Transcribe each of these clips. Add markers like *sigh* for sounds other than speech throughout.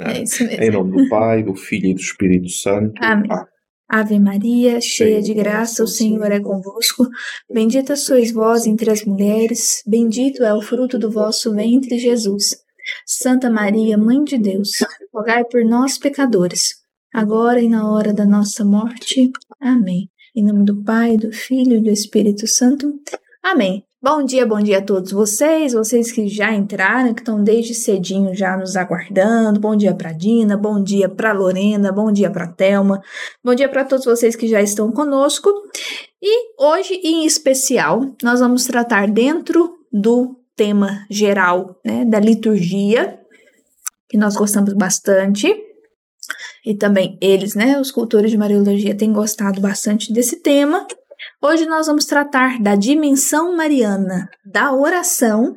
É isso mesmo. Em nome do Pai, do Filho e do Espírito Santo. Amém. Ave Maria, cheia de graça, o Senhor é convosco. Bendita sois vós entre as mulheres, bendito é o fruto do vosso ventre, Jesus. Santa Maria, Mãe de Deus, rogai por nós, pecadores, agora e na hora da nossa morte. Amém. Em nome do Pai, do Filho e do Espírito Santo. Amém. Bom dia, bom dia a todos vocês, vocês que já entraram, que estão desde cedinho já nos aguardando. Bom dia para Dina, bom dia para Lorena, bom dia para Telma. Bom dia para todos vocês que já estão conosco. E hoje, em especial, nós vamos tratar dentro do tema geral, né, da liturgia, que nós gostamos bastante. E também eles, né, os cultores de Mariologia, têm gostado bastante desse tema. Hoje nós vamos tratar da dimensão mariana da oração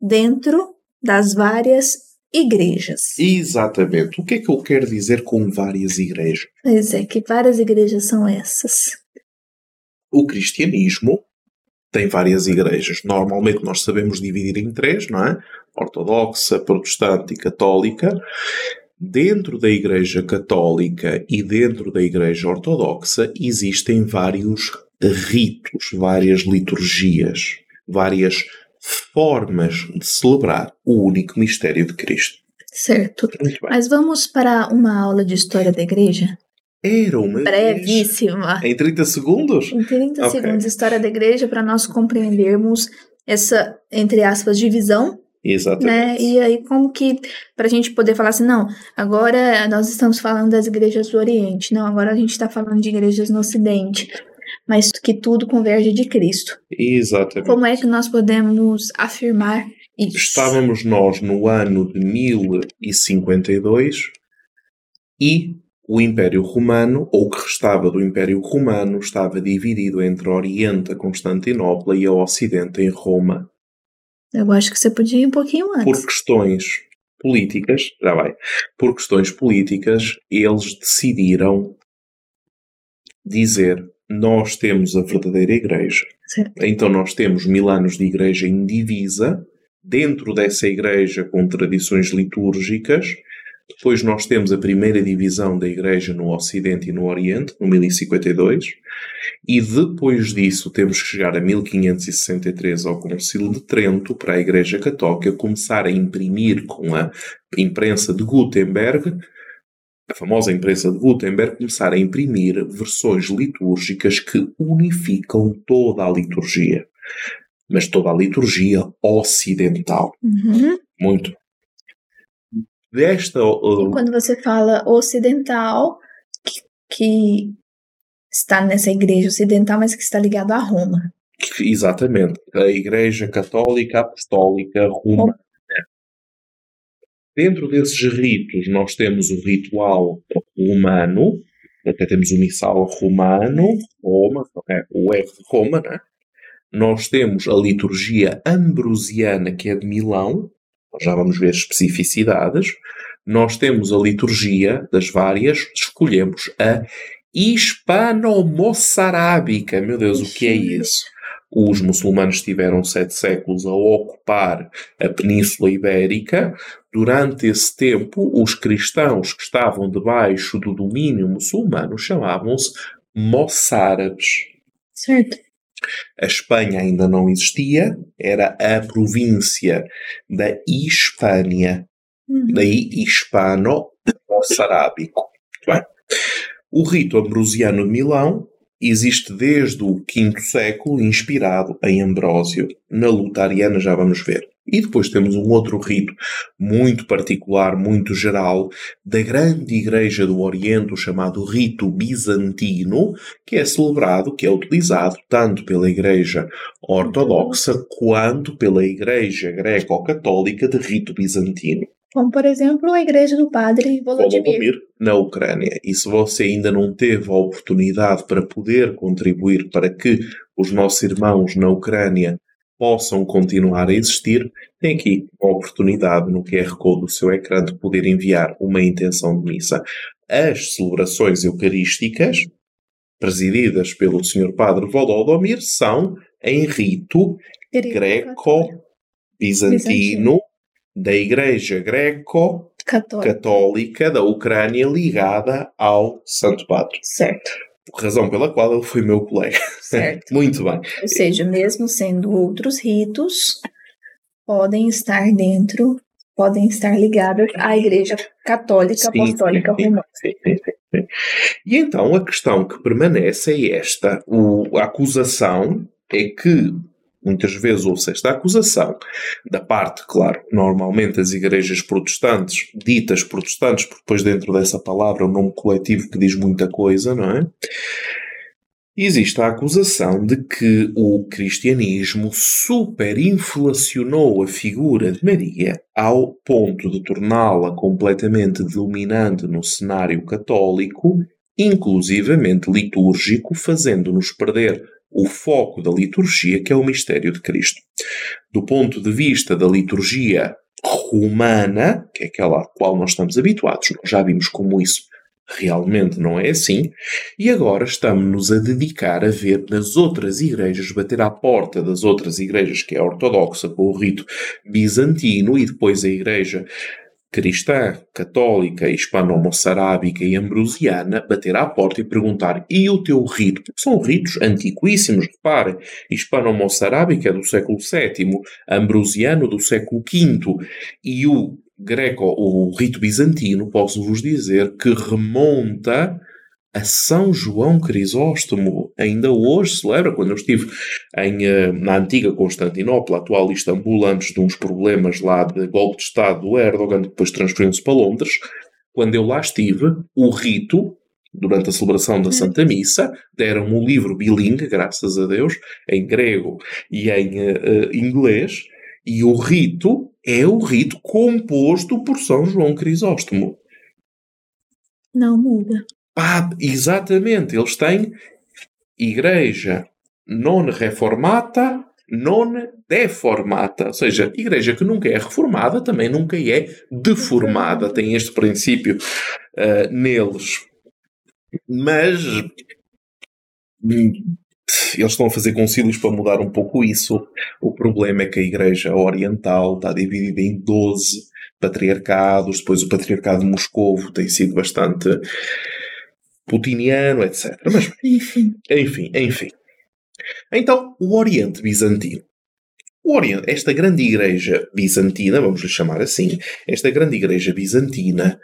dentro das várias igrejas. Exatamente. O que é que eu quero dizer com várias igrejas? Pois é, que várias igrejas são essas? O cristianismo tem várias igrejas. Normalmente nós sabemos dividir em três, não é? Ortodoxa, protestante e católica dentro da Igreja Católica e dentro da Igreja Ortodoxa existem vários ritos, várias liturgias, várias formas de celebrar o único mistério de Cristo. Certo. Mas vamos para uma aula de história da igreja? Era uma brevíssima. Em 30 segundos? Em 30 okay. segundos, história da igreja, para nós compreendermos essa, entre aspas, divisão Exatamente. Né? E aí, como que, para a gente poder falar assim, não, agora nós estamos falando das igrejas do Oriente, não, agora a gente está falando de igrejas no Ocidente, mas que tudo converge de Cristo. Exatamente. Como é que nós podemos afirmar isso? Estávamos nós no ano de 1052 e o Império Romano, ou o que restava do Império Romano, estava dividido entre o Oriente, a Constantinopla, e o Ocidente, em Roma. Eu acho que você podia ir um pouquinho antes. Por questões políticas, já vai, por questões políticas, eles decidiram dizer nós temos a verdadeira igreja. Certo. Então nós temos mil anos de igreja indivisa, dentro dessa igreja com tradições litúrgicas, depois nós temos a primeira divisão da Igreja no Ocidente e no Oriente, no 1052, e depois disso temos que chegar a 1563 ao Concílio de Trento para a Igreja Católica começar a imprimir com a imprensa de Gutenberg, a famosa imprensa de Gutenberg, começar a imprimir versões litúrgicas que unificam toda a liturgia. Mas toda a liturgia ocidental. Uhum. Muito desta. Uh, quando você fala ocidental, que, que, está nessa igreja ocidental, mas que está ligado a Roma. Exatamente. A Igreja Católica Apostólica Romana. Dentro desses ritos, nós temos o ritual romano, até temos o missal romano, Roma, é, o R de Roma, né? Nós temos a liturgia ambrosiana, que é de Milão, já vamos ver especificidades. Nós temos a liturgia das várias, escolhemos a hispano-moçarábica. Meu Deus, o que é isso? Os muçulmanos tiveram sete séculos a ocupar a Península Ibérica. Durante esse tempo, os cristãos que estavam debaixo do domínio muçulmano chamavam-se moçárabes. Certo. A Espanha ainda não existia, era a província da Hispânia. Uhum. Daí hispano-moçarábico. O rito ambrosiano de Milão existe desde o V século, inspirado em Ambrósio. Na Lutariana já vamos ver. E depois temos um outro rito muito particular, muito geral, da grande Igreja do Oriente, o chamado rito bizantino, que é celebrado, que é utilizado tanto pela Igreja Ortodoxa quanto pela Igreja Greco-Católica de rito bizantino. Como, por exemplo, a igreja do padre Volodymyr. Volodymyr. Na Ucrânia. E se você ainda não teve a oportunidade para poder contribuir para que os nossos irmãos na Ucrânia possam continuar a existir, tem aqui uma oportunidade no QR Code do seu ecrã de poder enviar uma intenção de missa. As celebrações eucarísticas, presididas pelo Sr. Padre Volodymyr, são em rito greco-bizantino da Igreja Greco-Católica Católica. da Ucrânia ligada ao Santo Padre. Certo, Razão pela qual ele foi meu colega. certo. *laughs* Muito bem. Ou seja, mesmo sendo outros ritos, podem estar dentro, podem estar ligados à Igreja Católica Sim, Apostólica sim, Romana. sim, sim, sim. E então a questão que permanece é esta: O- a acusação é que muitas vezes ouve-se esta acusação da parte, claro, normalmente das igrejas protestantes, ditas protestantes, porque depois dentro dessa palavra é um nome coletivo que diz muita coisa, não é? Existe a acusação de que o cristianismo superinflacionou a figura de Maria ao ponto de torná-la completamente dominante no cenário católico, inclusivamente litúrgico, fazendo-nos perder o foco da liturgia, que é o mistério de Cristo. Do ponto de vista da liturgia romana, que é aquela à qual nós estamos habituados, nós já vimos como isso realmente não é assim, e agora estamos-nos a dedicar a ver nas outras igrejas, bater à porta das outras igrejas, que é a ortodoxa, com o rito bizantino, e depois a igreja cristã, católica, hispano-moçarábica e ambrosiana, bater à porta e perguntar: e o teu rito? São ritos antiquíssimos, reparem. Hispano-moçarábica do século VII, ambrosiano do século V, e o greco, o rito bizantino, posso-vos dizer que remonta a São João Crisóstomo. Ainda hoje celebra, quando eu estive em, eh, na antiga Constantinopla, atual Istambul, antes de uns problemas lá de golpe de Estado do Erdogan, depois transferiram-se para Londres, quando eu lá estive, o rito, durante a celebração da Santa Missa, deram um livro bilingue, graças a Deus, em grego e em eh, inglês, e o rito é o rito composto por São João Crisóstomo. Não muda. Ah, exatamente, eles têm igreja non reformata, non deformata. Ou seja, igreja que nunca é reformada também nunca é deformada. Tem este princípio ah, neles. Mas eles estão a fazer concílios para mudar um pouco isso. O problema é que a Igreja Oriental está dividida em 12 patriarcados, depois o patriarcado de Moscovo tem sido bastante putiniano, etc. Mas, Enfim, enfim, enfim. Então, o Oriente Bizantino. O Oriente, esta grande igreja bizantina, vamos lhe chamar assim, esta grande igreja bizantina,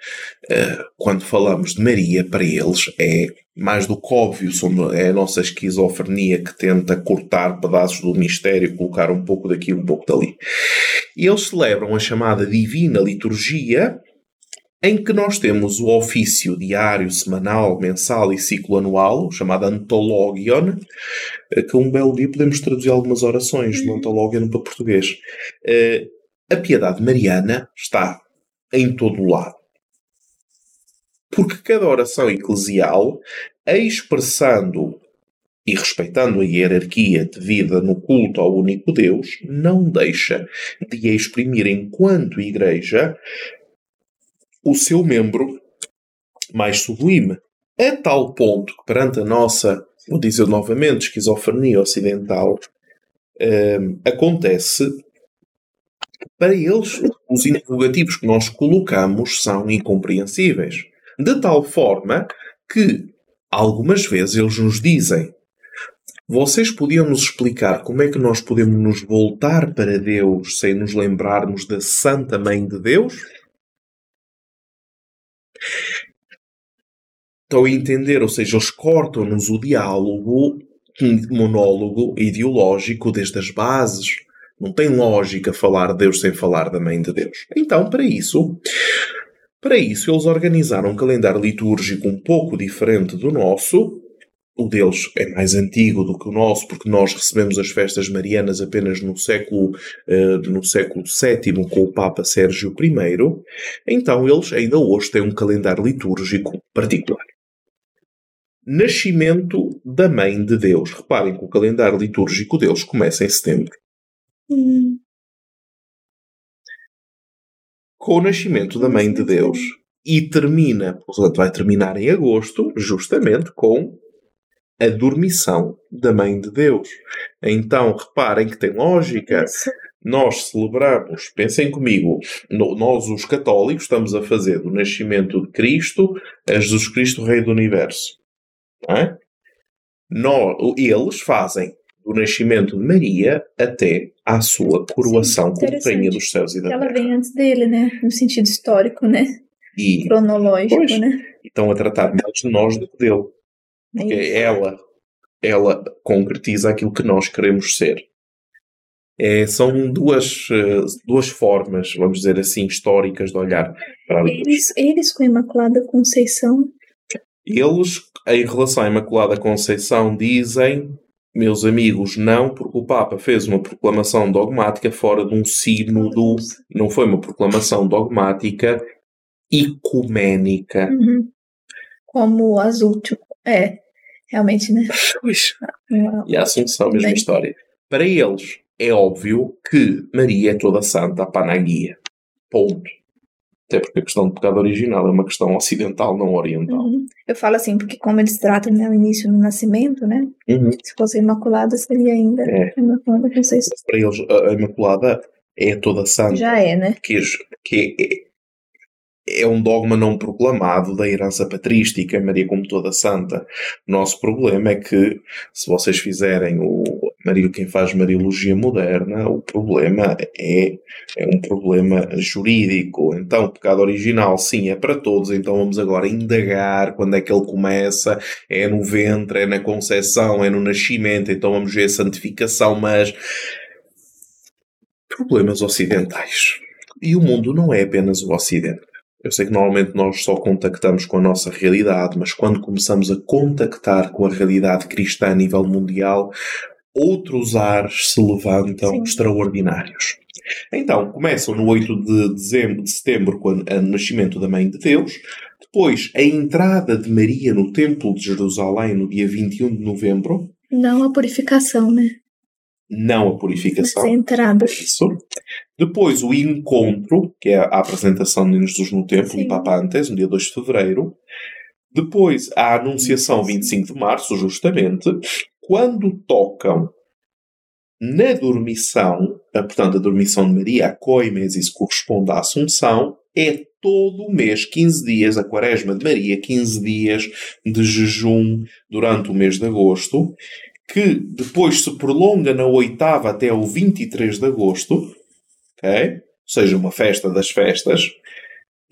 eh, quando falamos de Maria, para eles é mais do que óbvio, é a nossa esquizofrenia que tenta cortar pedaços do mistério, colocar um pouco daqui, um pouco dali. E eles celebram a chamada Divina Liturgia, em que nós temos o ofício diário, semanal, mensal e ciclo anual, chamado Antologion, eh, que um belo dia podemos traduzir algumas orações do Antologion para português. Eh, A piedade mariana está em todo o lado. Porque cada oração eclesial, expressando e respeitando a hierarquia devida no culto ao único Deus, não deixa de exprimir enquanto igreja o seu membro mais sublime. A tal ponto que perante a nossa, vou dizer novamente, esquizofrenia ocidental, hum, acontece que para eles os interrogativos que nós colocamos são incompreensíveis. De tal forma que algumas vezes eles nos dizem vocês podiam nos explicar como é que nós podemos nos voltar para Deus sem nos lembrarmos da Santa Mãe de Deus? Estão a entender? Ou seja, eles cortam-nos o diálogo, monólogo ideológico desde as bases. Não tem lógica falar de Deus sem falar da Mãe de Deus. Então, para isso, para isso, eles organizaram um calendário litúrgico um pouco diferente do nosso. O deles é mais antigo do que o nosso, porque nós recebemos as festas marianas apenas no século, eh, no século VII com o Papa Sérgio I. Então, eles ainda hoje têm um calendário litúrgico particular. Nascimento da Mãe de Deus. Reparem que o calendário litúrgico deles começa em setembro. hum, com o nascimento da Mãe de Deus e termina, portanto, vai terminar em agosto, justamente com a dormição da Mãe de Deus. Então, reparem que tem lógica. nós celebramos, pensem comigo, nós os católicos estamos a fazer do nascimento de Cristo a Jesus Cristo, Rei do Universo. Não é? Nós, eles fazem do nascimento de Maria até à sua coroação Sim, como Rainha dos Céus e da Ela Terra. vem antes dele, né? No sentido histórico, né? E, Cronológico, pois, né? Estão a tratar mais de nós do que dele. Porque é ela, ela concretiza aquilo que nós queremos ser. É, são duas, eh, duas formas, vamos dizer assim, históricas de olhar para a. Eles, eles com a Imaculada Conceição. Eles, em relação à Imaculada Conceição, dizem, meus amigos, não, porque o Papa fez uma proclamação dogmática fora de um sínodo, não foi uma proclamação dogmática ecuménica. Uhum. Como as últimas. É, realmente, né? Pois. E a Assunção, mesma história. Para eles, é óbvio que Maria é toda santa, a panagia. Ponto. Até porque a questão do pecado original é uma questão ocidental, não oriental. Uhum. Eu falo assim, porque como eles tratam né, o início no nascimento, né? Uhum. Se fosse Imaculada, seria ainda é. Imaculada Conceição. Para eles, a Imaculada é toda santa. Já é, né? Que, que é, um dogma não proclamado da herança patrística, Maria como toda santa. Nosso problema é que, se vocês fizerem o, Maria, quem faz Mariologia moderna, o problema é, é um problema jurídico. Então, o pecado original, sim, é para todos. Então, vamos agora indagar quando é que ele começa. É no ventre, é na concepção, é no nascimento. Então, vamos ver a santificação. Mas, problemas ocidentais. E o mundo não é apenas o Ocidente. Eu sei que normalmente nós só contactamos com a nossa realidade, mas quando começamos a contactar com a realidade cristã a nível mundial, outros ares se levantam Sim. extraordinários. Então, começam no 8 de, dezembro, de setembro, com o nascimento da Mãe de Deus. Depois, a entrada de Maria no Templo de Jerusalém no dia 21 de novembro. Não a purificação, né? Não a purificação. Mas a entrada. Isso. Depois, o encontro, que é a apresentação de Jesus no Templo, em Papantes, no dia 2 de fevereiro. Depois, a Anunciação, 25 de março, justamente quando tocam na dormição, portanto, a dormição de Maria, a coimesis corresponde à Assunção, é todo o mês, 15 dias, a quaresma de Maria, 15 dias de jejum durante o mês de agosto, que depois se prolonga na oitava até o 23 de agosto, ok? Ou seja, uma festa das festas,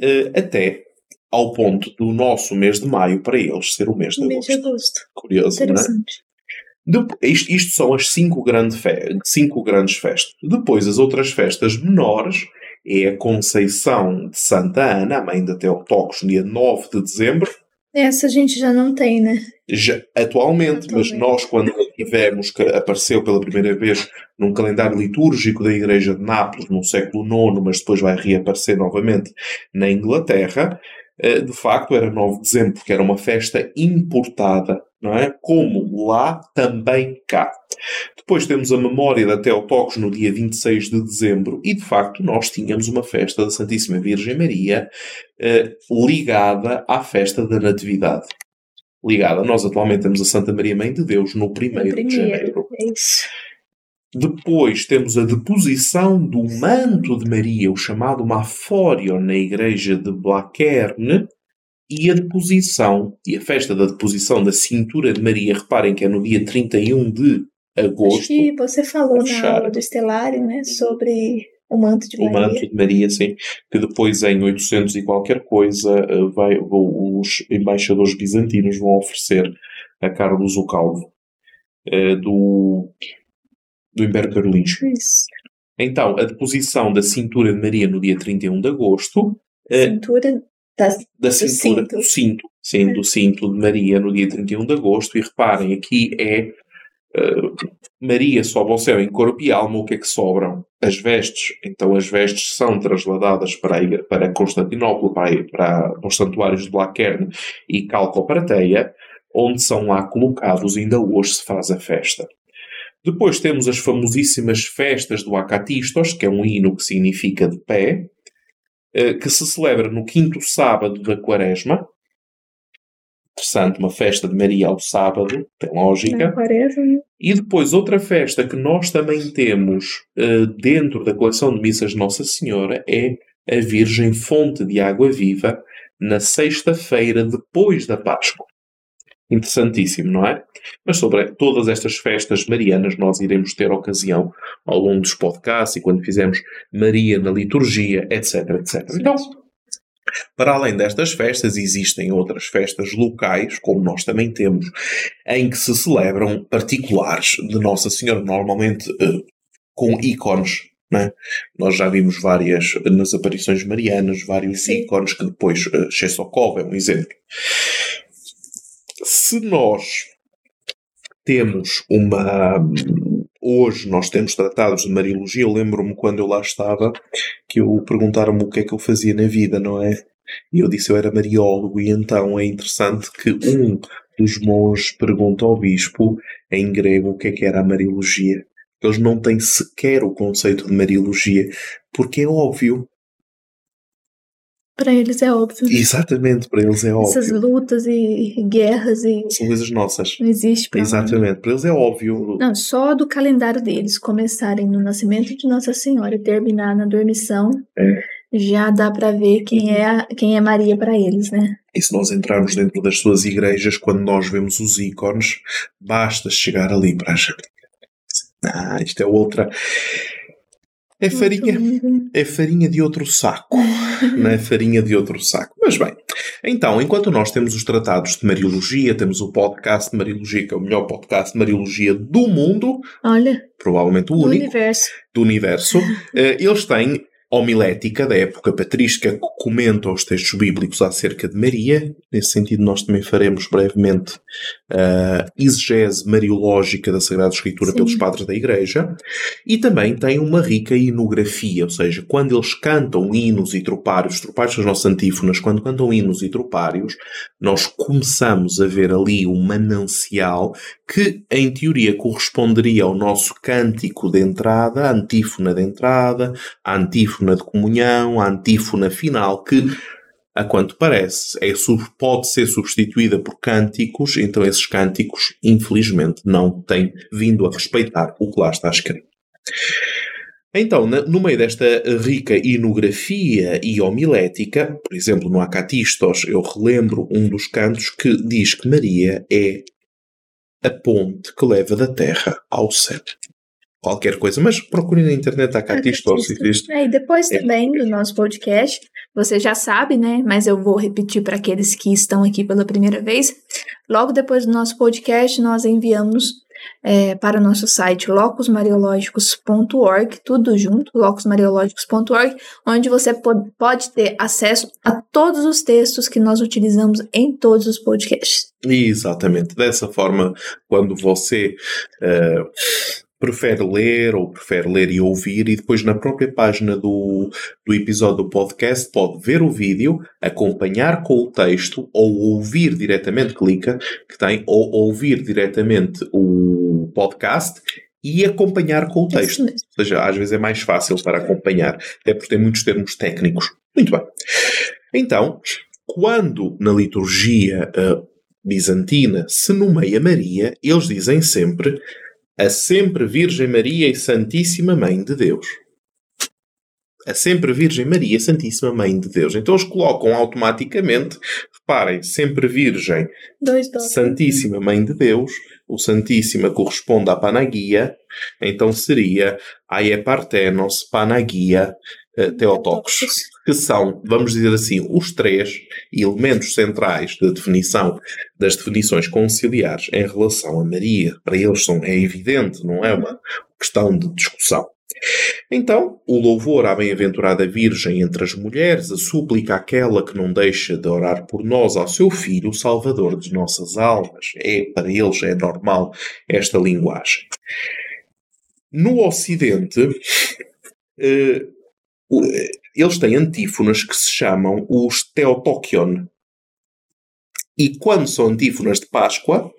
eh, até ao ponto do nosso mês de maio para eles ser o mês de agosto. Mês de agosto. Curioso, não é? Isto, isto, são as cinco, grande fe cinco grandes festas. Depois, as outras festas menores é a Conceição de Santa Ana, a mãe de Teotocos, dia 9 de dezembro. Essa a gente já não tem, né? Já, atualmente, mas nós, quando tivemos, que apareceu pela primeira vez num calendário litúrgico da Igreja de Nápoles no século IX, mas depois vai reaparecer novamente na Inglaterra, eh, de facto era 9 de dezembro, porque era uma festa importada não é? Como lá, também cá. Depois temos a memória da Teotocos no dia 26 de dezembro e, de facto, nós tínhamos uma festa da Santíssima Virgem Maria eh, ligada à festa da Natividade. Ligada. Nós atualmente temos a Santa Maria Mãe de Deus no 1 de janeiro. É isso. Depois temos a deposição do manto de Maria, o chamado Mafório, na igreja de Blaquerne, e a deposição, e a festa da deposição da cintura de Maria, reparem que é no dia 31 de agosto. Acho que você falou na aula do Estelário, né, sobre o manto de Maria. O manto de Maria, sim, que depois em 800 e qualquer coisa eh, vai, os embaixadores bizantinos vão oferecer a Carlos o Calvo eh, do, do Império Carolíngio. Isso. Então, a deposição da cintura de Maria no dia 31 de agosto. Eh, cintura da, da cintura, do cinto. do cinto, sim, do cinto de Maria no dia 31 de agosto. E reparem, aqui é Maria sobe ao céu em corpo e alma, o que é que sobram? As vestes. Então as vestes são trasladadas para, a, para Constantinopla, para, para os santuários de Blaquerne e Calcoprateia, onde são lá colocados, ainda hoje se faz a festa. Depois temos as famosíssimas festas do Acatistos, que é um hino que significa de pé, eh, que se celebra no quinto sábado da quaresma, Interessante, uma festa de Maria ao sábado, tem lógica. Né? E depois outra festa que nós também temos uh, dentro da coleção de missas de Nossa Senhora é a Virgem Fonte de Água Viva, na sexta-feira depois da Páscoa. Interessantíssimo, não é? Mas sobre todas estas festas marianas nós iremos ter ocasião ao longo dos podcasts e quando fizermos Maria na liturgia, etc, etc. Então, para além destas festas, existem outras festas locais, como nós também temos, em que se celebram particulares de Nossa Senhora, normalmente uh, com ícones. Né? Nós já vimos várias, nas aparições marianas, vários Sim. ícones que depois, uh, é um exemplo. Se nós temos uma. Hoje nós temos tratados de Mariologia. Eu lembro-me quando eu lá estava que eu perguntaram-me o que é que eu fazia na vida, não é? E eu disse eu era mariólogo, e então é interessante que um dos monges pergunta ao bispo em grego o que é que era a Mariologia. Eles não têm sequer o conceito de Mariologia, porque é óbvio. Para eles é óbvio. Exatamente, para eles é óbvio. Essas lutas e guerras e. São coisas nossas. Não existe para Exatamente, para eles é óbvio. Não, só do calendário deles começarem no nascimento de Nossa Senhora e terminar na dormição. É. Já dá para ver quem é, quem é Maria para eles, né? E se nós entrarmos dentro das suas igrejas, quando nós vemos os ícones, basta chegar ali para a gente. Ah, isto é outra. É farinha, é farinha de outro saco. não é farinha de outro saco. Mas bem, então, enquanto nós temos os tratados de Mariologia, temos o podcast de Mariologia, que é o melhor podcast de Mariologia do mundo. Olha. Provavelmente o do único. Universo. Do universo. *laughs* Eh, eles têm homilética da época patrística que comenta os textos bíblicos acerca de Maria. Nesse sentido, nós também faremos brevemente a uh, exegese mariológica da Sagrada Escritura Sim. pelos padres da Igreja. E também tem uma rica inografia, ou seja, quando eles cantam hinos e tropários, tropários são as nossas antífonas, quando cantam hinos e tropários, nós começamos a ver ali um manancial que, em teoria, corresponderia ao nosso cântico de entrada, a antífona de entrada, a antífona de comunhão, a antífona final, que, a quanto parece, é, pode ser substituída por cânticos, então esses cânticos, infelizmente, não têm vindo a respeitar o que lá está escrito. Então, no meio desta rica inografia e homilética, por exemplo, no Acatistos, eu relembro um dos cantos que diz que Maria é a ponte que leva da Terra ao céu. Qualquer coisa, mas procure na internet a Catistos. É, e depois é. também do nosso podcast, você já sabe, né? Mas eu vou repetir para aqueles que estão aqui pela primeira vez. Logo depois do nosso podcast, nós enviamos é, para o nosso site locusmariológicos.org, tudo junto, locusmariológicos.org, onde você pode, ter acesso a todos os textos que nós utilizamos em todos os podcasts. Exatamente. Dessa forma, quando você uh, prefere ler ou prefere ler e ouvir e depois na própria página do, do episódio do podcast pode ver o vídeo, acompanhar com o texto ou ouvir diretamente, clica que tem, ou ouvir diretamente o podcast e acompanhar com o texto. Ou seja, às vezes é mais fácil para acompanhar, até porque tem muitos termos técnicos. Muito bem. Então, quando na liturgia uh, bizantina se nomeia Maria, eles dizem sempre a sempre Virgem Maria e Santíssima Mãe de Deus. A sempre Virgem Maria, Santíssima Mãe de Deus. Então eles colocam automaticamente, reparem, sempre Virgem, Santíssima Mãe de Deus. O Santíssima corresponde à Panagia, então seria Aepartenos Panagia uh, Theotokos que são, vamos dizer assim, os três elementos centrais de definição das definições conciliares em relação a Maria. Para eles são, é evidente, não é uma questão de discussão. Então, o louvor à bem-aventurada Virgem entre as mulheres, a súplica àquela que não deixa de orar por nós ao seu Filho, o Salvador de nossas almas. É, para eles é normal esta linguagem. No Ocidente, eh, eles têm antífonas que se chamam os Teotokion. E quando são antífonas de Páscoa,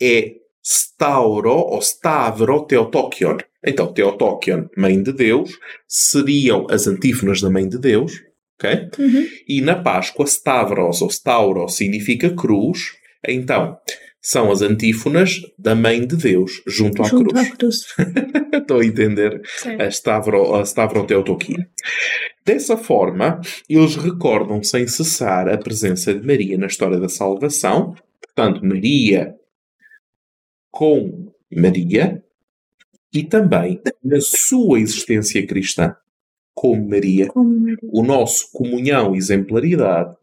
é Stauro ou Stavro Teotokion. Então, Teotokion, Mãe de Deus, seriam as antífonas da Mãe de Deus, ok? Uhum. E na Páscoa, Stavros ou Stauro significa cruz, Então, são as antífonas da Mãe de Deus junto à Junto cruz. à cruz. *laughs* Estou a entender Certo. a, Stavro, a. Dessa forma, eles recordam sem cessar a presença de Maria na história da salvação. Portanto, Maria com Maria e também na sua existência cristã como Maria Como Maria. o nosso comunhão e exemplaridade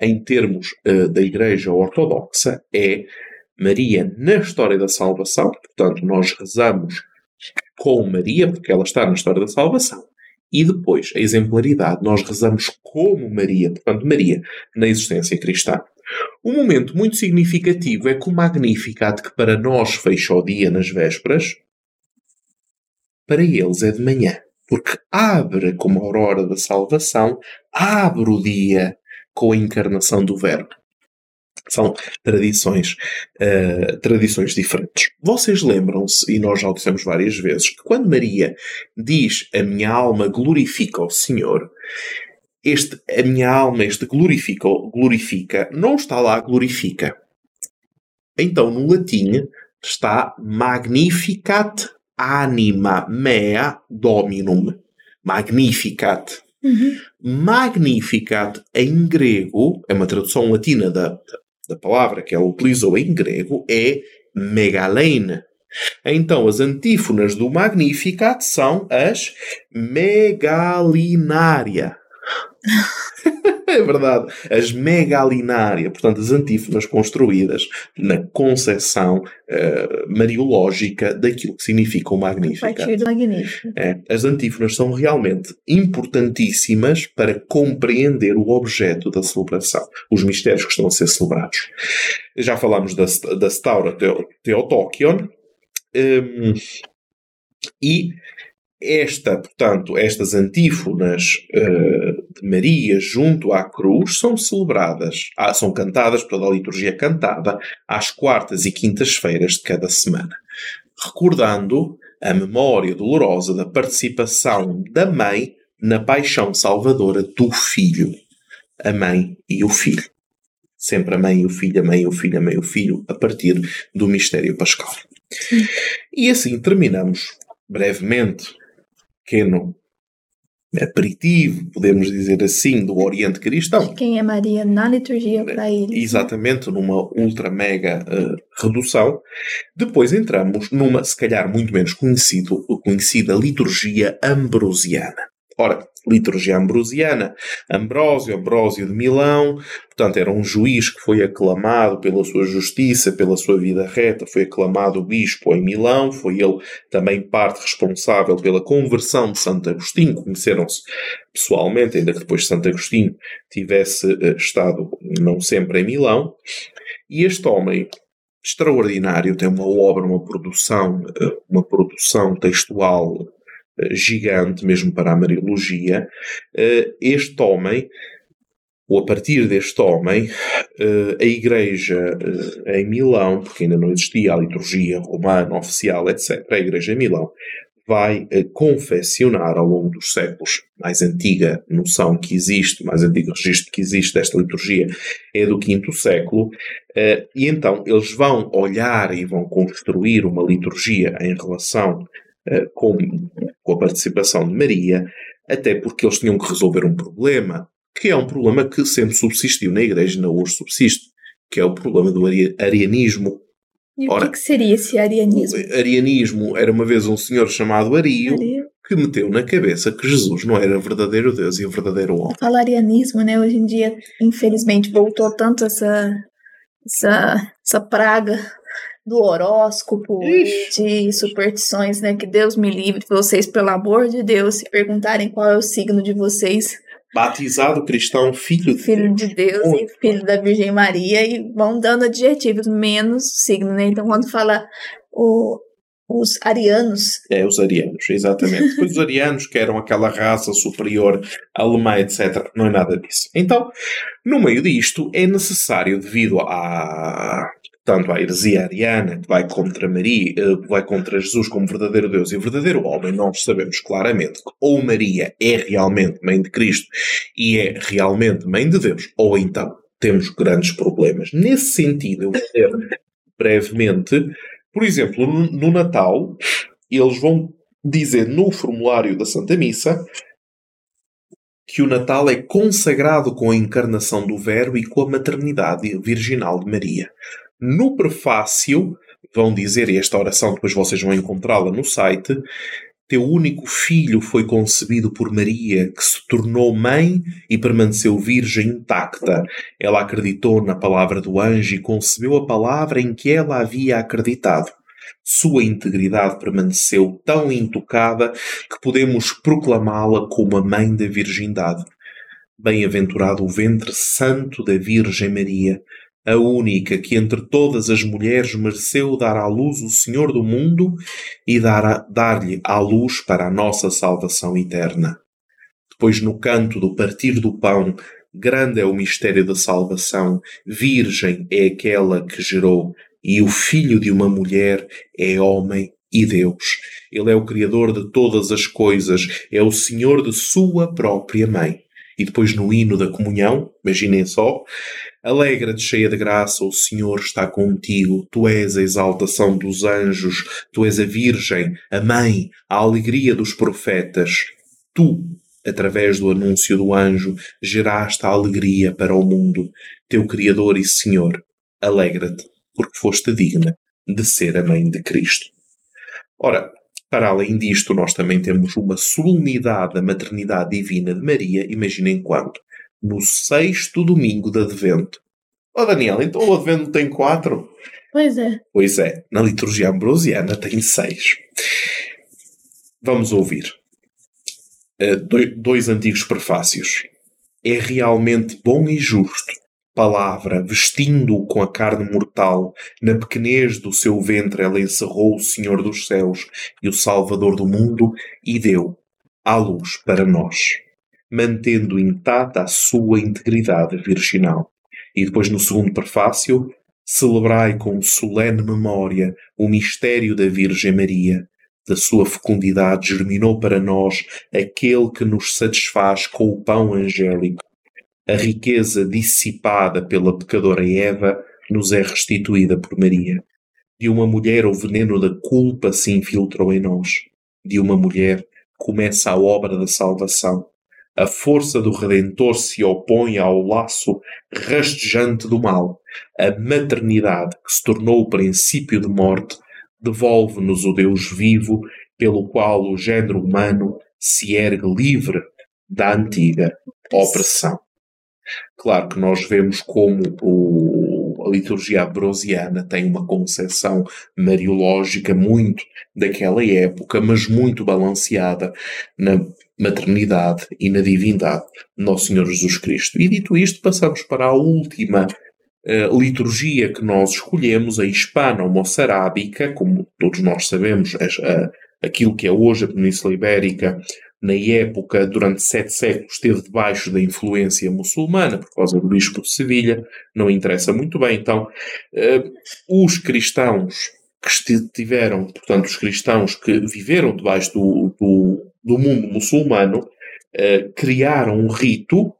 em termos eh, da Igreja Ortodoxa é Maria na história da salvação, portanto, nós rezamos com Maria, porque ela está na história da salvação, e depois a exemplaridade, nós rezamos como Maria, portanto, Maria na existência cristã. Um momento muito significativo é que o Magnificat, que para nós fecha o dia nas vésperas, para eles é de manhã porque abre como a aurora da salvação, abre o dia com a encarnação do Verbo. São tradições, eh, tradições diferentes. Vocês lembram-se, e nós já o dissemos várias vezes, que quando Maria diz a minha alma glorifica o Senhor, este a minha alma, este glorifica, glorifica, não está lá glorifica. Então, no latim, está magnificat anima mea dominum. Magnificat. Uhum. Magnificat em grego, é uma tradução latina da, da palavra que ela utilizou em grego, é megalein. Então, as antífonas do Magnificat são as megalinária. *laughs* é verdade. As megalinária, portanto, as antífonas construídas na concepção eh, mariológica daquilo que significa o A Magnificat. partir do Magnífico. É, as antífonas são realmente importantíssimas para compreender o objeto da celebração, os mistérios que estão a ser celebrados. Já falámos da, da Staura Teo- Theotokion, hum, e esta, portanto, estas antífonas eh, de Maria junto à cruz são celebradas, ah, são cantadas pela liturgia cantada às quartas e quintas-feiras de cada semana, recordando a memória dolorosa da participação da mãe na paixão salvadora do filho. A mãe e o filho. Sempre a mãe e o filho, a mãe e o filho, a mãe e o filho, a partir do mistério pascal. E assim terminamos brevemente, pequeno aperitivo, podemos dizer assim, do Oriente Cristão. Quem é Maria na liturgia para ele. Exatamente, numa ultra mega eh, redução. Depois entramos numa, se calhar, muito menos conhecido, conhecida liturgia ambrosiana. Ora, liturgia ambrosiana, Ambrósio, Ambrósio de Milão, portanto, era um juiz que foi aclamado pela sua justiça, pela sua vida reta, foi aclamado bispo em Milão, foi ele também parte responsável pela conversão de Santo Agostinho, conheceram-se pessoalmente, ainda que depois Santo Agostinho tivesse eh, estado não sempre em Milão, e este homem extraordinário tem uma obra, uma produção, eh, uma produção textual gigante, mesmo para a Mariologia. Eh, Este homem, ou a partir deste homem, eh, a Igreja eh, em Milão, porque ainda não existia a liturgia romana oficial, etc., a Igreja em Milão vai confeccionar ao longo dos séculos, mais antiga noção que existe, mais antigo registro que existe desta liturgia é do quinto século, e então eles vão olhar e vão construir uma liturgia em relação com, com a participação de Maria, até porque eles tinham que resolver um problema, que é um problema que sempre subsistiu na Igreja e ainda hoje subsiste, que é o problema do ari- arianismo. E o Ora- que, que seria esse arianismo? Arianismo era uma vez um senhor chamado Ario que meteu na cabeça que Jesus não era verdadeiro Deus e o verdadeiro homem. Fala arianismo, né? Hoje em dia, infelizmente, voltou tanto essa, essa, essa praga do horóscopo Ixi. de superstições, né? Que Deus me livre de vocês, pelo amor de Deus, se perguntarem qual é o signo de vocês, Batizado cristão, filho de filho Deus. de Deus Muito e filho da Virgem Maria, e vão dando adjetivos, menos signo, né? Então, quando fala o, os arianos, É, os arianos, exatamente. Os arianos, que eram aquela raça superior alemã, etc. Não é nada disso. Então, no meio disto, é necessário, devido à tanto à heresia ariana, que vai contra Maria, eh, vai contra Jesus como verdadeiro Deus e verdadeiro homem, nós sabemos claramente que ou Maria é realmente mãe de Cristo e é realmente mãe de Deus, ou então temos grandes problemas. Nesse sentido, eu vou brevemente, por exemplo, no, Natal, eles vão dizer no formulário da Santa Missa que o Natal é consagrado com a encarnação do Verbo e com a maternidade virginal de Maria. No prefácio, vão dizer, e esta oração depois vocês vão encontrá-la no site, teu único filho foi concebido por Maria, que se tornou mãe e permaneceu virgem intacta. Ela acreditou na palavra do anjo e concebeu a palavra em que ela havia acreditado. Sua integridade permaneceu tão intocada que podemos proclamá-la como a mãe da virgindade. Bem-aventurado o ventre santo da Virgem Maria, a única que entre todas as mulheres mereceu dar à luz o Senhor do mundo e dar-lhe dar à luz para a nossa salvação eterna. Depois, no canto do partir do pão, grande é o mistério da salvação, virgem é aquela que gerou, e o filho de uma mulher é homem e Deus. Ele é o Criador de todas as coisas, é o Senhor de sua própria mãe. E depois no hino da comunhão, imaginem só, Alegra-te, cheia de graça, o Senhor está contigo. Tu és a exaltação dos anjos, tu és a Virgem, a Mãe, a alegria dos profetas. Tu, através do anúncio do anjo, geraste a alegria para o mundo. Teu Criador e Senhor, alegra-te, porque foste digna de ser a Mãe de Cristo. Ora, para além disto, nós também temos uma solenidade da maternidade divina de Maria, imaginem quanto no sexto domingo de Advento. Oh Daniel, então o Advento tem quatro? Pois é. Pois é, na liturgia ambrosiana tem seis. Vamos ouvir. Uh, dois antigos prefácios. É realmente bom e justo, palavra, vestindo-o com a carne mortal, na pequenez do seu ventre ela encerrou o Senhor dos céus e o Salvador do mundo e deu à luz para nós mantendo intacta a sua integridade virginal. E depois, no segundo prefácio, celebrai com solene memória o mistério da Virgem Maria. Da sua fecundidade germinou para nós aquele que nos satisfaz com o pão angélico. A riqueza dissipada pela pecadora Eva nos é restituída por Maria. De uma mulher o veneno da culpa se infiltrou em nós. De uma mulher começa a obra da salvação a força do Redentor se opõe ao laço rastejante do mal. A maternidade, que se tornou o princípio de morte, devolve-nos o Deus vivo, pelo qual o género humano se ergue livre da antiga opressão. Claro que nós vemos como o, a liturgia ambrosiana tem uma concepção mariológica muito daquela época, mas muito balanceada na maternidade e na divindade de Nosso Senhor Jesus Cristo. E dito isto, passamos para a última uh, liturgia que nós escolhemos, a hispano-moçarábica, como todos nós sabemos, a, aquilo que é hoje a Península Ibérica, na época, durante sete séculos, esteve debaixo da influência muçulmana, por causa do Bispo de Sevilha, não interessa muito bem. Então, uh, os cristãos que estiveram, portanto, os cristãos que viveram debaixo do, do, do mundo muçulmano, uh, criaram um rito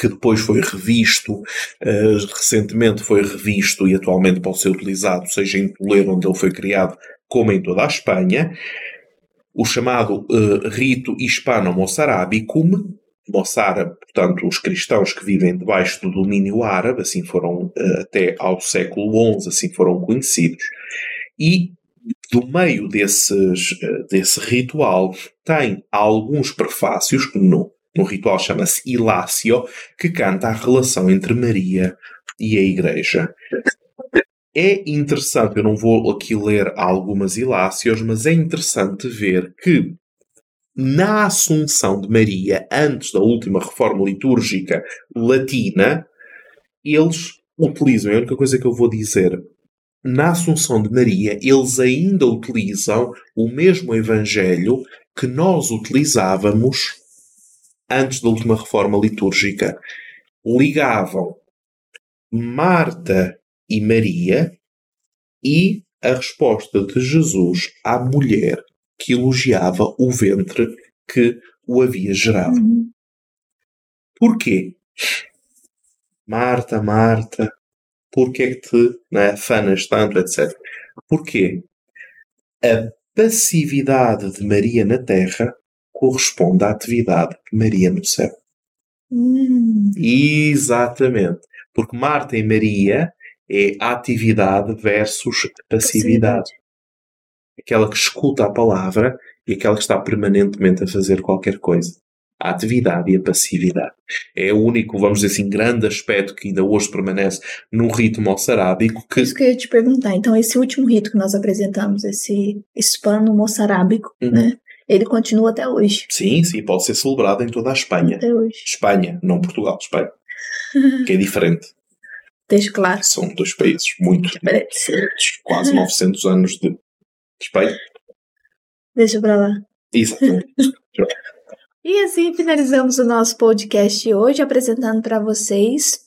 que depois foi revisto, uh, recentemente foi revisto e atualmente pode ser utilizado, seja em Toledo, onde ele foi criado, como em toda a Espanha, o chamado uh, rito hispano-moçarabicum, moçárabe, portanto, os cristãos que vivem debaixo do domínio árabe, assim foram uh, até ao século XI, assim foram conhecidos, e do meio desses, uh, desse ritual tem alguns prefácios, no, no ritual chama-se Ilácio, que canta a relação entre Maria e a Igreja. É interessante, eu não vou aqui ler algumas ilácios, mas é interessante ver que na Assunção de Maria, antes da última reforma litúrgica latina, eles utilizam, é a única coisa que eu vou dizer, na Assunção de Maria, eles ainda utilizam o mesmo Evangelho que nós utilizávamos antes da última reforma litúrgica. Ligavam Marta e Maria e a resposta de Jesus à mulher que elogiava o ventre que o havia gerado. Uhum. Porquê? Marta, Marta, porquê é que te né, afanas tanto, etc. Porquê? A passividade de Maria na Terra corresponde à atividade de Maria no céu. Hum. Exatamente. Porque Marta e Maria é atividade versus passividade. Aquela que escuta a palavra e aquela que está permanentemente a fazer qualquer coisa. A atividade e a passividade. É o único, vamos dizer assim, grande aspecto que ainda hoje permanece num ritmo moçarábico que... Isso que eu ia te perguntar. Então, esse último rito que nós apresentamos, esse hispano moçarábico, uhum. né? Ele continua até hoje. Sim, sim, pode ser celebrado em toda a Espanha. Até hoje. Espanha, não Portugal, Espanha. *laughs* que é diferente. Deixa claro. São dois países muito diferentes. Quase 900 anos de Espanha. Deixa pra lá. Exatamente. *laughs* e assim finalizamos o nosso podcast hoje, apresentando para vocês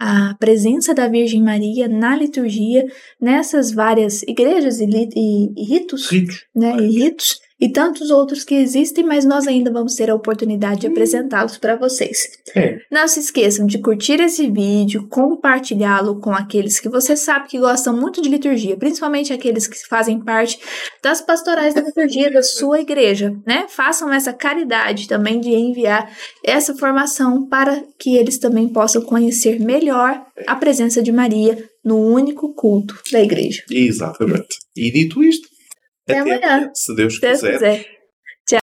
a presença da Virgem Maria na liturgia, nessas várias igrejas e, e, e ritos, ritos. Né, e ritos e tantos outros que existem, mas nós ainda vamos ter a oportunidade de hum. apresentá-los para vocês. É. Não se esqueçam de curtir esse vídeo, compartilhá-lo com aqueles que você sabe que gostam muito de liturgia, principalmente aqueles que fazem parte das pastorais da liturgia da sua igreja, né? Façam essa caridade também de enviar essa formação para que eles também possam conhecer melhor a presença de Maria no único culto da igreja. Exatamente. E dito isto, até, amanhã. Se Deus quiser. quiser.